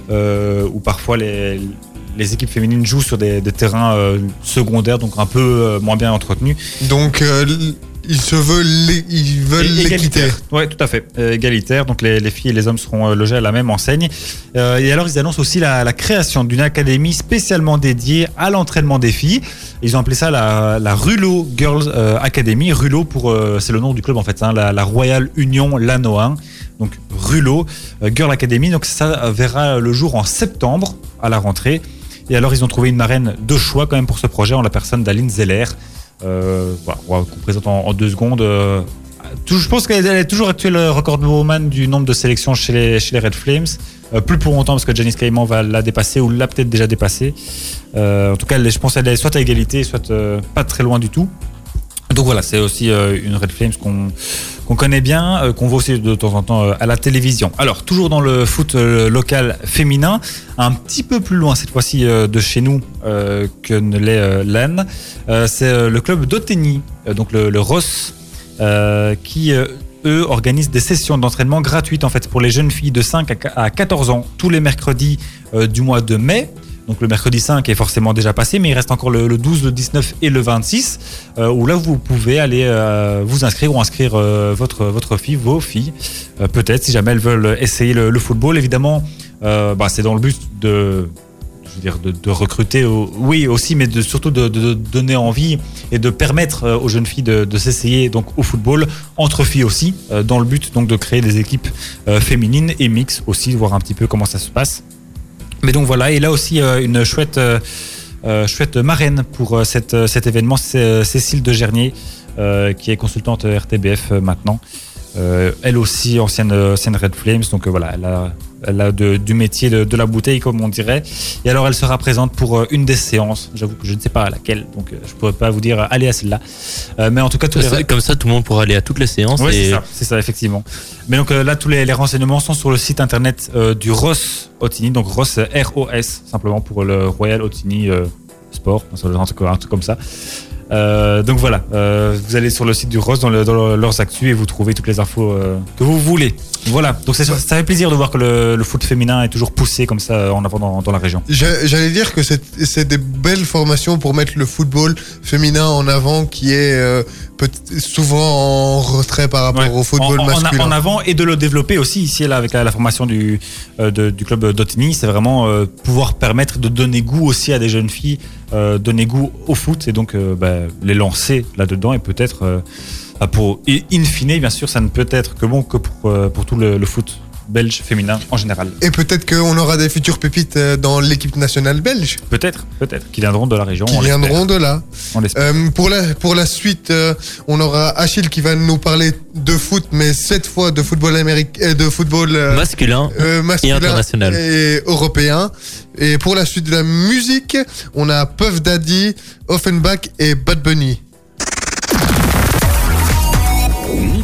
où parfois les, équipes féminines jouent sur des, terrains secondaires, donc un peu moins bien entretenus.
Donc, ils se veulent, ils veulent l'équité.
Ouais, tout à fait. Euh, égalitaire. Donc les, les filles et les hommes seront euh, logés à la même enseigne. Euh, et alors ils annoncent aussi la, la création d'une académie spécialement dédiée à l'entraînement des filles. Ils ont appelé ça la, la Rulo Girls Academy. Rulo pour euh, c'est le nom du club en fait, hein, la, la Royal Union Lanoa. Donc Rulo Girl Academy. Donc ça verra le jour en septembre à la rentrée. Et alors ils ont trouvé une marraine de choix quand même pour ce projet en la personne d'Aline Zeller. Euh, voilà, qu'on présente en, en deux secondes. Euh, je pense qu'elle est toujours actuelle recordwoman du nombre de sélections chez les, chez les Red Flames. Euh, plus pour longtemps parce que Janice Caïman va la dépasser ou l'a peut-être déjà dépassée. Euh, en tout cas, je pense qu'elle est soit à égalité, soit euh, pas très loin du tout. Donc voilà, c'est aussi euh, une Red Flames qu'on connaît bien, euh, qu'on voit aussi de temps en temps euh, à la télévision. Alors, toujours dans le foot local féminin, un petit peu plus loin cette fois-ci de chez nous que ne l'est l'Anne, c'est le club euh, donc le, Ross, qui eux organisent des sessions d'entraînement gratuites en fait pour les jeunes filles de 5 à qu- à 14 ans tous les mercredis du mois de mai. Donc le mercredi 5 est forcément déjà passé, mais il reste encore le, le 12, le 19 et le 26, euh, où là vous pouvez aller euh, vous inscrire ou inscrire euh, votre, fille, vos filles, peut-être si jamais elles veulent essayer le, football. Évidemment, bah, c'est dans le but de, de, de recruter, oui aussi, mais de, surtout de, de- de donner envie et de permettre aux jeunes filles de, de s'essayer au football entre filles aussi, dans le but donc de créer des équipes féminines et mixtes aussi, voir un petit peu comment ça se passe. Mais donc voilà, et là aussi euh, une chouette, euh, euh, chouette marraine pour cette, cet événement, c'est Cécile de Gernier, qui est consultante RTBF maintenant. Elle aussi ancienne, ancienne Red Flames, donc voilà, elle a, de- du métier de, de la bouteille comme on dirait. Et alors elle sera présente pour euh, une des séances. J'avoue que je ne sais pas à laquelle, donc euh, je pourrais pas vous dire euh, allez à celle-là. Euh, mais en tout cas, tous les
Comme ça, tout le monde pourra aller à toutes les séances.
oui,
et
c'est ça, c'est ça, effectivement. Mais donc euh, là, tous les, les renseignements sont sur le site internet euh, du Ross Otini, donc Ross R-O-S, simplement pour le Royal Otini Sport, un truc, un truc comme ça. Euh, donc voilà, euh, vous allez sur le site du Ross dans, le- dans le- leurs actus et vous trouvez toutes les infos euh, que vous voulez. Voilà, donc ça fait plaisir de voir que le, le foot féminin est toujours poussé comme ça euh, en avant dans, dans la région.
J'a- J'allais dire que c'est des belles formations pour mettre le football féminin en avant qui est euh, souvent en retrait par rapport
Ouais.
au football
en, en-
masculin.
en avant et de le développer aussi ici là avec la, la formation du, euh, de- du club d'Otini, c'est vraiment euh, pouvoir permettre de donner goût aussi à des jeunes filles, donner goût au foot et donc bah, les lancer là-dedans et peut-être pour et in fine bien sûr ça ne peut être que bon que pour, euh, pour tout le, le foot belge féminin en général.
Et peut-être qu'on aura des futures pépites euh, dans l'équipe nationale belge
Peut-être, peut-être, qui viendront de la région.
qui viendront de là.
On l'espère.
Euh, pour, la, pour la suite, euh, on aura Achille qui va nous parler de foot, mais cette fois de football américain, de football euh,
masculin.
euh, masculin
international.
et européen. Et pour la suite de la musique, on a Puff Daddy, Offenbach et Bad Bunny.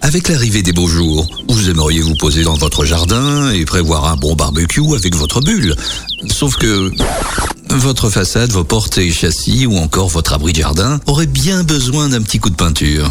Avec l'arrivée des beaux jours, vous aimeriez vous poser dans votre jardin et prévoir un bon barbecue avec votre bulle. Sauf que votre façade, vos portes et châssis ou encore votre abri de jardin auraient bien besoin d'un petit coup de peinture.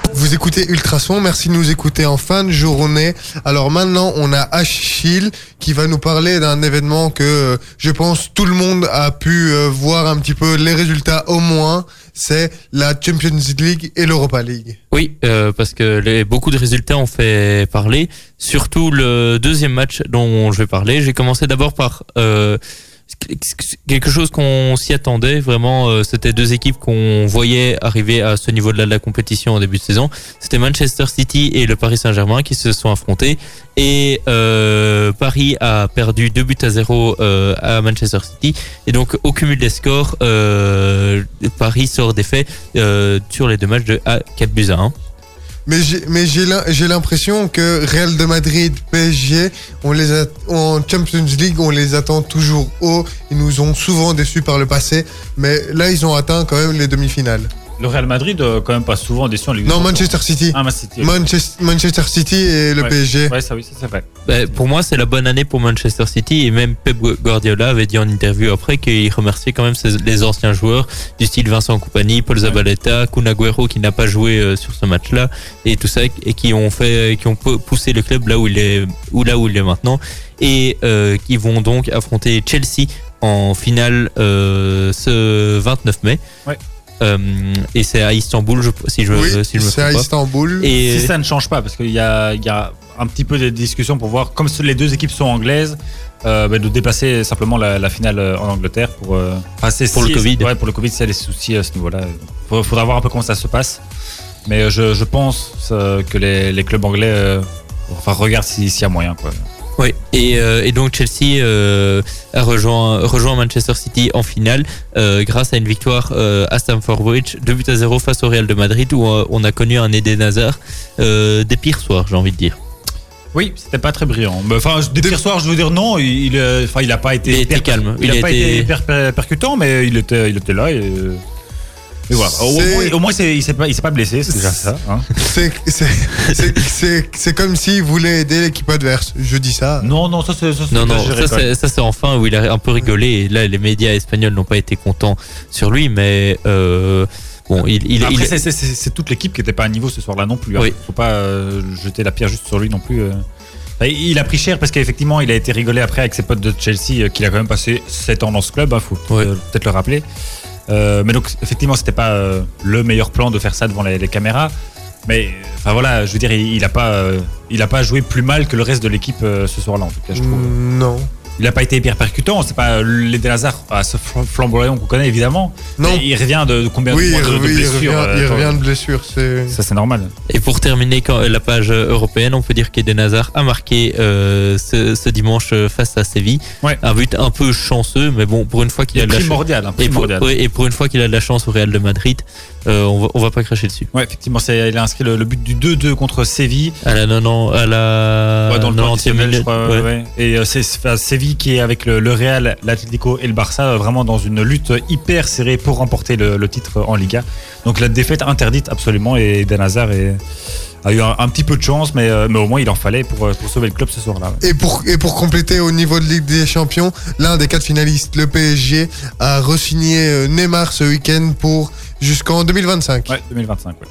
Vous écoutez Ultrason, merci de nous écouter en fin de journée. Alors maintenant, on a Achille qui va nous parler d'un événement que je pense tout le monde a pu euh, voir un petit peu les résultats au moins. C'est la Champions League et l'Europa League.
Oui, euh, parce que beaucoup de résultats ont fait parler. Surtout le deuxième match dont je vais parler. J'ai commencé d'abord par euh, quelque chose qu'on s'y attendait. Vraiment, euh, c'était deux équipes qu'on voyait arriver à ce niveau de la, compétition en début de saison. C'était Manchester City et le Paris Saint-Germain qui se sont affrontés. Et euh, Paris a perdu 2 buts à 0 euh, à Manchester City. Et donc, au cumul des scores, euh, Paris sort défait sur les deux matchs de à 4 buts à 1.
Mais j'ai, l'impression que Real de Madrid, PSG, on les en Champions League, on les attend toujours haut. Ils nous ont souvent déçus par le passé, mais là, ils ont atteint quand même les demi-finales.
Le Real Madrid, euh, quand même pas souvent déçu en Ligue des
Non. Manchester City.
Ah, Man City.
Manchester, Manchester City et le
Ouais.
PSG.
Ouais, ça oui, ça c'est vrai.
Bah, pour moi, c'est la bonne année pour Manchester City et même Pep Guardiola avait dit en interview après qu'il remerciait quand même ses- les anciens joueurs du style Vincent Compagnie, Paul Zabaleta, Kun Agüero qui n'a pas joué euh, sur ce match-là et tout ça et qui ont fait, qui ont pou- poussé le club là où il est, ou là où il est maintenant et euh, qui vont donc affronter Chelsea en finale euh, ce 29 mai.
Ouais.
Et c'est à Istanbul, je, si je,
Oui,
si je me
c'est à
pas.
Istanbul.
Et
Si ça ne change pas, parce qu'il y a, il y a un petit peu de discussion pour voir, comme les deux équipes sont anglaises, euh, bah, de déplacer simplement la, la finale euh, en Angleterre pour, euh, enfin, c'est-
Pour le Covid.
Ouais, pour le Covid, c'est les soucis à ce niveau-là. Il faudra voir un peu comment ça se passe. Mais euh, je, je pense euh, que les, les clubs anglais euh, enfin, regardent si- s'il y a moyen. Quoi.
Oui, et, euh, et donc Chelsea euh, a rejoint, rejoint Manchester City en finale euh, grâce à une victoire à Stamford Bridge, 2 buts à 0 face au Real de Madrid où on a connu un Eden Hazard des pires soirs, j'ai envie de dire.
Oui, c'était pas très brillant. Enfin, des pires soirs, je veux dire non. Il, enfin, il a pas été,
Il calme.
Il,
Il
a pas
été-
été hyper per- percutant, mais il était, il était là. Et, voilà. Au moins, au moins, c'est- il s'est pas, il s'est pas blessé, c'est déjà ça. hein.
C'est- comme s'il voulait aider l'équipe adverse. Je dis ça.
Non, non, ça c'est
Non, non, ça c'est, enfin où il a un peu rigolé. Et là, les médias espagnols n'ont pas été contents sur lui, mais euh, bon, il, il,
Après,
il-
c'est- toute l'équipe qui était pas à niveau ce soir-là non plus. hein.
Oui.
Faut pas euh, jeter la pierre juste sur lui non plus. euh. Enfin, il a pris cher parce qu'effectivement, il a été rigolé après avec ses potes de Chelsea, euh, qu'il a quand même passé 7 ans dans ce club. Il faut
Ouais.
euh, peut-être le rappeler. Euh, mais donc, effectivement, c'était pas euh, le meilleur plan de faire ça devant les, caméras. Mais enfin voilà, je veux dire, il, a pas, euh, il a pas joué plus mal que le reste de l'équipe ce soir-là en tout cas. Je trouve.
Mm, Non.
Il a pas été hyper percutant. C'est pas l'Eden Hazard à ce flam- flamboyant qu'on connaît évidemment.
Non.
Mais il revient de, de combien
Oui,
de
il
mois de, de
revient, il revient,
euh,
il revient de blessure. C'est.
Ça c'est normal.
Et pour terminer quand, la page européenne, on peut dire qu'Eden Hazard a marqué euh, ce, ce dimanche euh, face à Séville.
Ouais.
Un but un peu chanceux, mais bon, pour une fois qu'il
Il
a de la chance.
primordial, hein,
Et pour,
primordial.
ouais, et pour une fois qu'il a de la chance au Real de Madrid, euh, on, va, on va pas cracher dessus.
Ouais, effectivement, c'est, il a inscrit le, le but du 2-2 contre Séville.
À la, non, non, à la
Ouais, dans le temps
90e
additionnel, je
minute,
crois.
ouais.
ouais. Et euh, c'est, enfin, Séville qui est avec le, le Real, l'Atlético et le Barça, euh, vraiment dans une lutte hyper serrée pour remporter le, le titre en Liga. Donc la défaite interdite absolument et Eden Hazard est- a eu un, un petit peu de chance, mais, euh, mais au moins il en fallait pour, euh, pour sauver le club ce soir-là.
Et pour, et pour compléter au niveau de Ligue des Champions, l'un des quatre finalistes, le PSG, a re-signé Neymar ce week-end pour jusqu'en 2025.
Ouais, 2025. Ouais.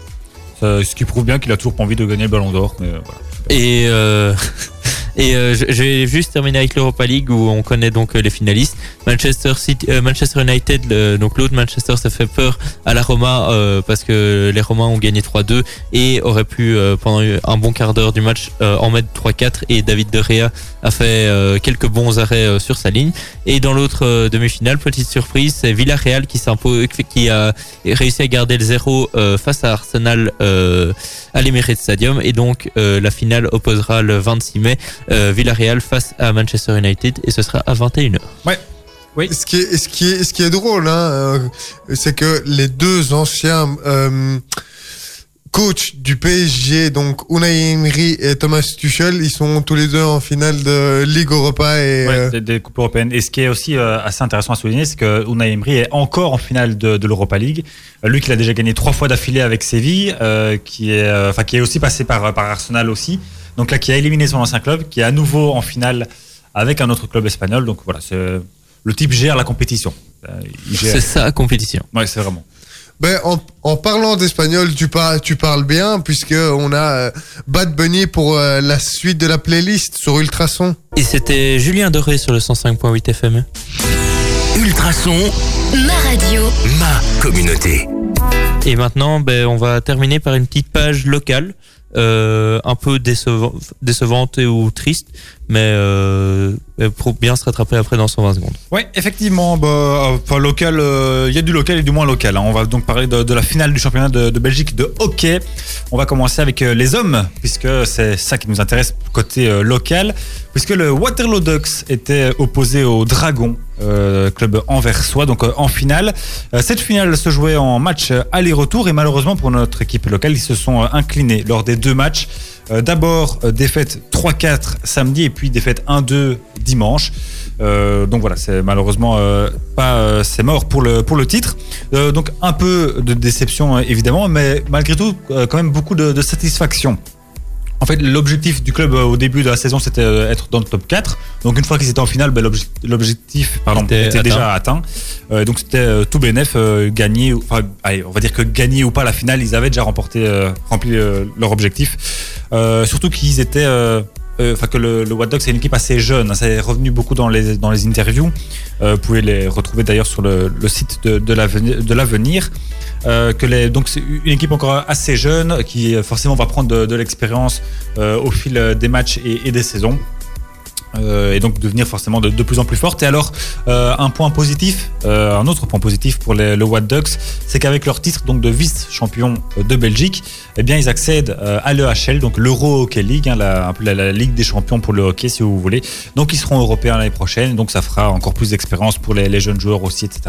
Ça- ce qui prouve bien qu'il a toujours pas envie de gagner le Ballon d'Or. Mais voilà.
Et, euh, et euh, vais juste terminer avec l'Europa League où on connaît donc euh, les finalistes. Manchester City, euh, Manchester United, donc l'autre Manchester, ça fait peur à la Roma euh, parce que les Romains ont gagné 3-2 et auraient pu euh, pendant un bon quart d'heure du match en mettre 3-4 et David De Gea a fait euh, quelques bons arrêts euh, sur sa ligne. Et dans l'autre euh, demi-finale, petite surprise, c'est Villarreal qui s'impose, qui a réussi à garder le zéro euh, face à Arsenal euh, à l'Emirates Stadium et donc euh, la finale opposera le 26 mai euh, Villarreal face à Manchester United et ce sera à 21h.
Ce qui est, ce qui est, ce qui est drôle, hein, euh, c'est que les deux anciens coachs du PSG, donc Unai Emery et Thomas Tuchel, ils sont tous les deux en finale de Ligue Europa et
Ouais,
euh,
des, des coupes européennes. Et ce qui est aussi euh, assez intéressant à souligner, c'est que Unai Emery est encore en finale de, de l'Europa League. Euh, lui qui l'a déjà gagné trois fois d'affilée avec Séville, euh, qui est, enfin qui est aussi passé par par Arsenal aussi. Donc là, qui a éliminé son ancien club, qui est à nouveau en finale avec un autre club espagnol. Donc voilà, c'est le type gère la compétition.
C'est ça la compétition.
Ouais, c'est vraiment.
Ben, en, en parlant d'espagnol, tu, par- tu parles bien, puisque on a euh, Bad Bunny pour euh, la suite de la playlist sur Ultrason.
Et c'était Julien Doré sur le 105.8 FM.
Ultrason,
Ma radio.
ma communauté.
Et maintenant, ben, on va terminer par une petite page locale, euh, un peu décevant- décevante et ou triste, mais euh, pour bien se rattraper après dans 120 secondes.
Ouais, effectivement, bah, euh, local, euh, il y a du local et du moins local. hein. On va donc parler de, la finale du championnat de, Belgique de hockey. On va commencer avec les hommes, puisque c'est ça qui nous intéresse côté local, puisque le Waterloo Ducks était opposé au Dragon, club anversois, donc en finale. Cette finale se jouait en match aller-retour et malheureusement pour notre équipe locale, ils se sont inclinés lors des deux matchs. Euh, D'abord, euh, défaite 3-4 samedi et puis défaite 1-2 dimanche. Euh, donc voilà, c'est malheureusement pas, c'est mort pour le pour le titre. Donc un peu de déception euh, évidemment, mais malgré tout quand même beaucoup de, de satisfaction. En fait, l'objectif du club au début de la saison, c'était être dans le top 4. Donc une fois qu'ils étaient en finale, ben, l'obje- l'objectif
Était
était,
atteint.
déjà atteint. Euh, donc c'était euh, tout bénef, euh, gagner, ou- enfin allez, on va dire que gagner ou pas la finale, ils avaient déjà remporté, rempli leur objectif. Euh, surtout qu'ils étaient euh, euh, enfin que le, le Dogs c'est une équipe assez jeune. C'est revenu beaucoup dans les interviews. Vous pouvez les retrouver d'ailleurs sur le, site de, l'avenir. Que les, donc c'est une équipe encore assez jeune qui forcément va prendre de, l'expérience au fil des matchs et des saisons. Euh, et donc devenir forcément de, plus en plus forte. Et alors, euh, un point positif, euh, un autre point positif pour le What Ducks, c'est qu'avec leur titre donc de vice-champion de Belgique, eh bien ils accèdent à l'EHL, donc l'Euro Hockey League, hein, la, ligue des champions pour le hockey si vous voulez. Donc ils seront européens l'année prochaine, donc ça fera encore plus d'expérience pour les, jeunes joueurs aussi, etc.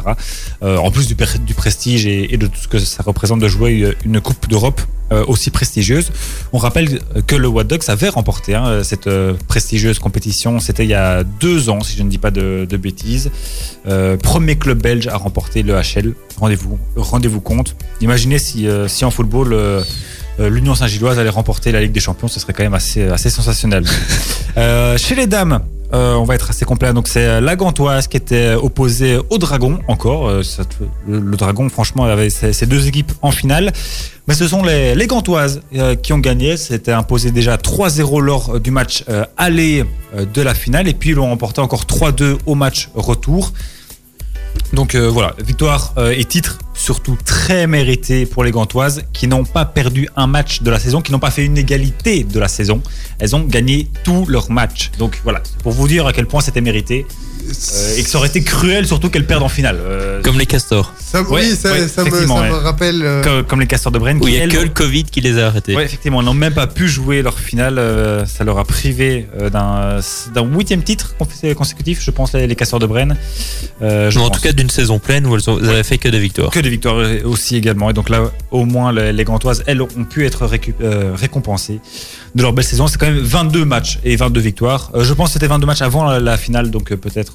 En plus du, prestige et, de tout ce que ça représente de jouer une Coupe d'Europe aussi prestigieuse. On rappelle que le What Ducks avait remporté hein, cette prestigieuse compétition c'était il y a deux ans, si je ne dis pas de, de bêtises. Euh, premier club belge à remporter le HL. Rendez-vous rendez compte. Imaginez si, euh, si en football, euh, l'Union Saint-Gilloise allait remporter la Ligue des Champions, ce serait quand même assez, assez sensationnel. Chez les dames, euh, on va être assez complet. Donc c'est la Gantoise qui était opposée au Dragon encore. Euh, le, Dragon, franchement, avait ces, deux équipes en finale. Mais ce sont les, les Gantoises euh, qui ont gagné. C'était imposé déjà 3-0 lors du match euh, aller de la finale. Et puis ils l'ont remporté encore 3-2 au match retour. Donc euh, voilà, victoire euh, et titre surtout très mérité pour les Gantoises qui n'ont pas perdu un match de la saison, qui n'ont pas fait une égalité de la saison. Elles ont gagné tous leurs matchs. Donc voilà, pour vous dire à quel point c'était mérité. Euh, et que ça aurait été cruel surtout qu'elles perdent en finale.
Euh, comme les castors.
Ça, ouais, oui, ça,
ouais,
ça, me, ça me, rappelle.
Euh... Comme, comme, les castors de Brenne.
Où il n'y a que le Covid qui les a arrêtés.
Oui, effectivement, ils n'ont même pas pu jouer leur finale. Euh, ça leur a privé d'un huitième titre consécutif, je pense, les, les castors de.
Euh, en tout cas, d'une saison pleine où elles, ont, elles ouais. avaient fait que des victoires.
Que des victoires aussi également. Et donc là, au moins, les, les Gantoises, elles ont pu être récompensées de leur belle saison. C'est quand même 22 matchs et 22 victoires. je pense que c'était 22 matchs avant la, la finale, donc peut-être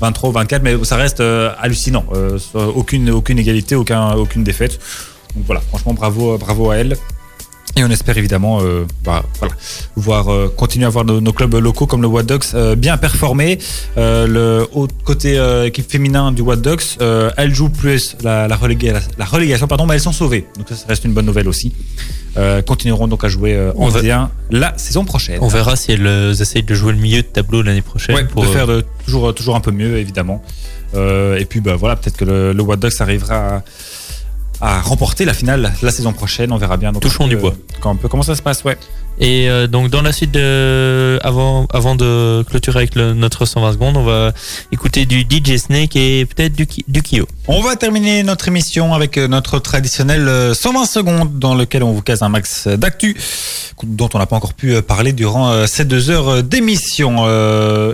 23 ou 24, mais ça reste euh, hallucinant. Euh, aucune, aucune égalité, aucun, aucune défaite. Donc voilà, franchement, bravo, bravo à elle. Et on espère évidemment euh, bah, voilà, voir euh, continuer à voir nos, nos, clubs locaux comme le What Dogs euh, bien performer. Euh, le côté équipe féminin du What Dogs, elles jouent plus la, la, reléga la, la, relégation, pardon, mais elles sont sauvées. Donc ça, ça reste une bonne nouvelle aussi. continueront donc à jouer en D1 la saison prochaine.
On verra si elles essayent de jouer le milieu de tableau l'année prochaine.
Ouais, pour de faire toujours, toujours un peu mieux évidemment. et puis bah, voilà, peut-être que le, le Dogs arrivera à à remporter la finale la saison prochaine. On verra bien.
Donc, Touchons du bois.
Quand comment ça se passe, ouais.
Et euh, donc dans la suite de avant avant de clôturer avec notre 120 secondes, on va écouter du DJ Snake et peut-être du Kyo.
On va terminer notre émission avec notre traditionnel 120 secondes dans lequel on vous case un max d'actu dont on n'a pas encore pu parler durant ces deux heures d'émission.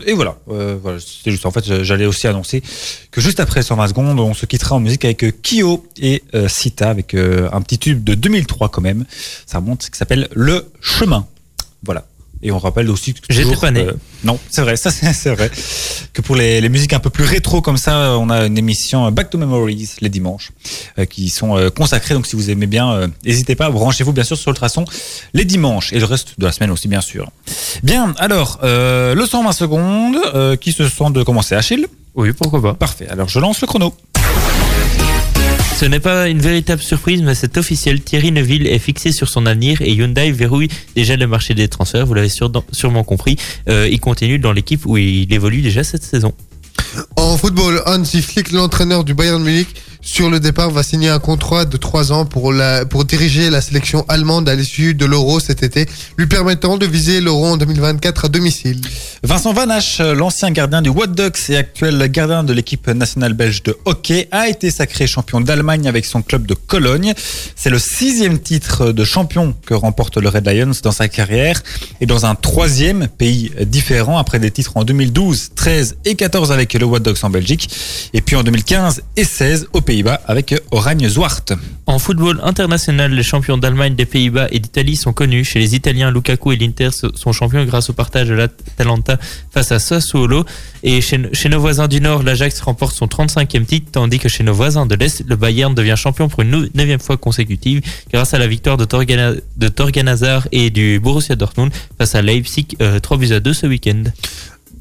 Et voilà, voilà c'est juste en fait j'allais aussi annoncer que juste après 120 secondes, on se quittera en musique avec Kyo et Sita avec un petit tube de 2003 quand même. Ça remonte qui s'appelle Le Chemin. Voilà. Et on rappelle aussi que
j'étais pas né.
Euh, non, c'est vrai, ça c'est vrai. Que pour les, les, musiques un peu plus rétro comme ça, on a une émission Back to Memories les dimanches euh, qui sont euh, consacrées. Donc si vous aimez bien, n'hésitez pas, branchez-vous bien sûr sur le traçon les dimanches et le reste de la semaine aussi bien sûr. Bien, alors le 120 secondes qui se sent de commencer Achille?
Oui, pourquoi pas.
Parfait. Alors je lance le chrono.
Ce n'est pas une véritable surprise, mais c'est officiel. Thierry Neuville est fixé sur son avenir et Hyundai verrouille déjà le marché des transferts. Vous l'avez sûrement compris. Euh, il continue dans l'équipe où il évolue déjà cette saison.
En football, Hansi Flick, l'entraîneur du Bayern Munich, sur le départ, va signer un contrat de 3 ans pour, diriger la sélection allemande à l'issue de l'Euro cet été, lui permettant de viser l'Euro en 2024 à domicile.
Vincent Vanache, l'ancien gardien du What Ducks et actuel gardien de l'équipe nationale belge de hockey, a été sacré champion d'Allemagne avec son club de Cologne. C'est le sixième titre de champion que remporte le Red Lions dans sa carrière et dans un troisième pays différent après des titres en 2012, 13 et 14 avec le What Ducks en Belgique et puis en 2015 et 16 au Avec Zwart.
En football international, les champions d'Allemagne, des Pays-Bas et d'Italie sont connus. Chez les Italiens, Lukaku et l'Inter sont champions grâce au partage de l'Atalanta face à Sassuolo. Et chez, nos voisins du Nord, l'Ajax remporte son 35e titre, tandis que chez nos voisins de l'Est, le Bayern devient champion pour une neuvième fois consécutive grâce à la victoire de Torgan, de et du Borussia Dortmund face à Leipzig, euh, 3 buts à 2 ce week-end.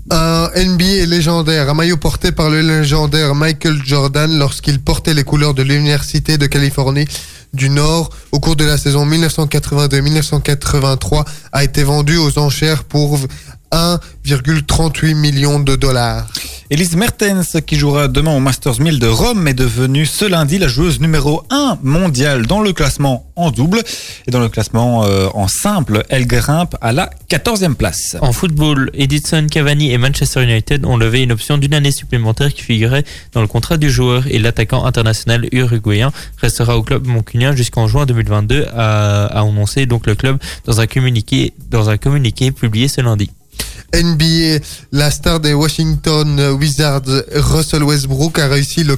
Un NBA légendaire, un maillot porté par le légendaire Michael Jordan lorsqu'il portait les couleurs de l'Université de Californie du Nord au cours de la saison 1982-1983 a été vendu aux enchères pour 1,38 million de dollars.
Elise Mertens, qui jouera demain au Masters 1000 de Rome, est devenue ce lundi la joueuse numéro 1 mondiale dans le classement en double. Et dans le classement euh, en simple, elle grimpe à la 14e place.
En football, Edison Cavani et Manchester United ont levé une option d'une année supplémentaire qui figurait dans le contrat du joueur et l'attaquant international uruguayen restera au club moncunien jusqu'en juin 2022, a, a annoncé donc le club dans un communiqué, dans un communiqué publié ce lundi.
NBA, la star des Washington Wizards, Russell Westbrook, a réussi le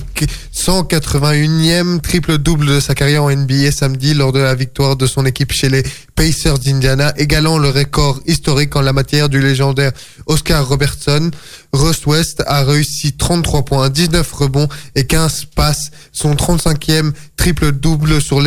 181e triple-double de sa carrière en NBA samedi lors de la victoire de son équipe chez les Pacers d'Indiana, égalant le record historique en la matière du légendaire Oscar Robertson. Russ West a réussi 33 points, 19 rebonds et 15 passes, son 35e triple-double sur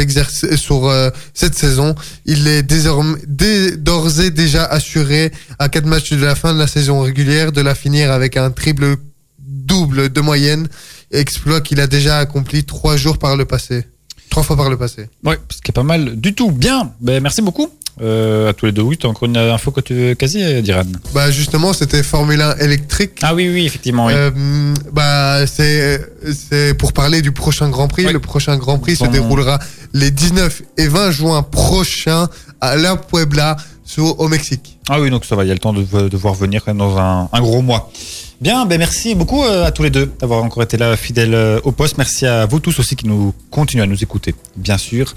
sur euh, cette saison. Il est d'ores et déjà assuré à quatre matchs de la fin de la saison régulière de la finir avec un triple double de moyenne, exploit qu'il a déjà accompli trois jours par le passé. Trois fois par le passé.
Oui, ce qui est pas mal du tout. Bien, ben, merci beaucoup. Euh, à tous les deux, oui, tu as encore une info que tu veux quasi, Diran
Bah justement, c'était Formule 1 électrique.
Ah oui, oui, effectivement. Oui.
Euh, bah c'est c'est pour parler du prochain Grand Prix.
Oui.
Le prochain Grand Prix
Bon.
se déroulera les 19 et 20 juin prochains à La Puebla, au Mexique.
Ah oui, donc ça va, il y a le temps de, de voir venir quand même dans un, un gros mois. Bien, ben merci beaucoup euh, à tous les deux d'avoir encore été là fidèles euh, au poste. Merci à vous tous aussi qui nous continuez à nous écouter, bien sûr.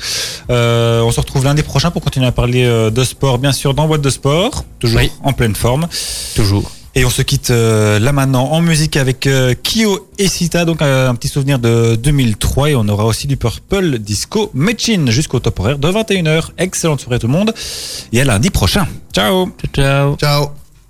Euh, on se retrouve lundi prochain pour continuer à parler de sport, bien sûr, dans Boîte de Sport, toujours
Oui.
en pleine forme.
Toujours.
Et on se quitte euh, là maintenant en musique avec euh, Kyo et Sita, donc euh, un petit souvenir de 2003 et on aura aussi du Purple Disco Machine jusqu'au top horaire de 21h. Excellente soirée tout le monde et à lundi prochain. Ciao
Ciao, ciao.
Ciao.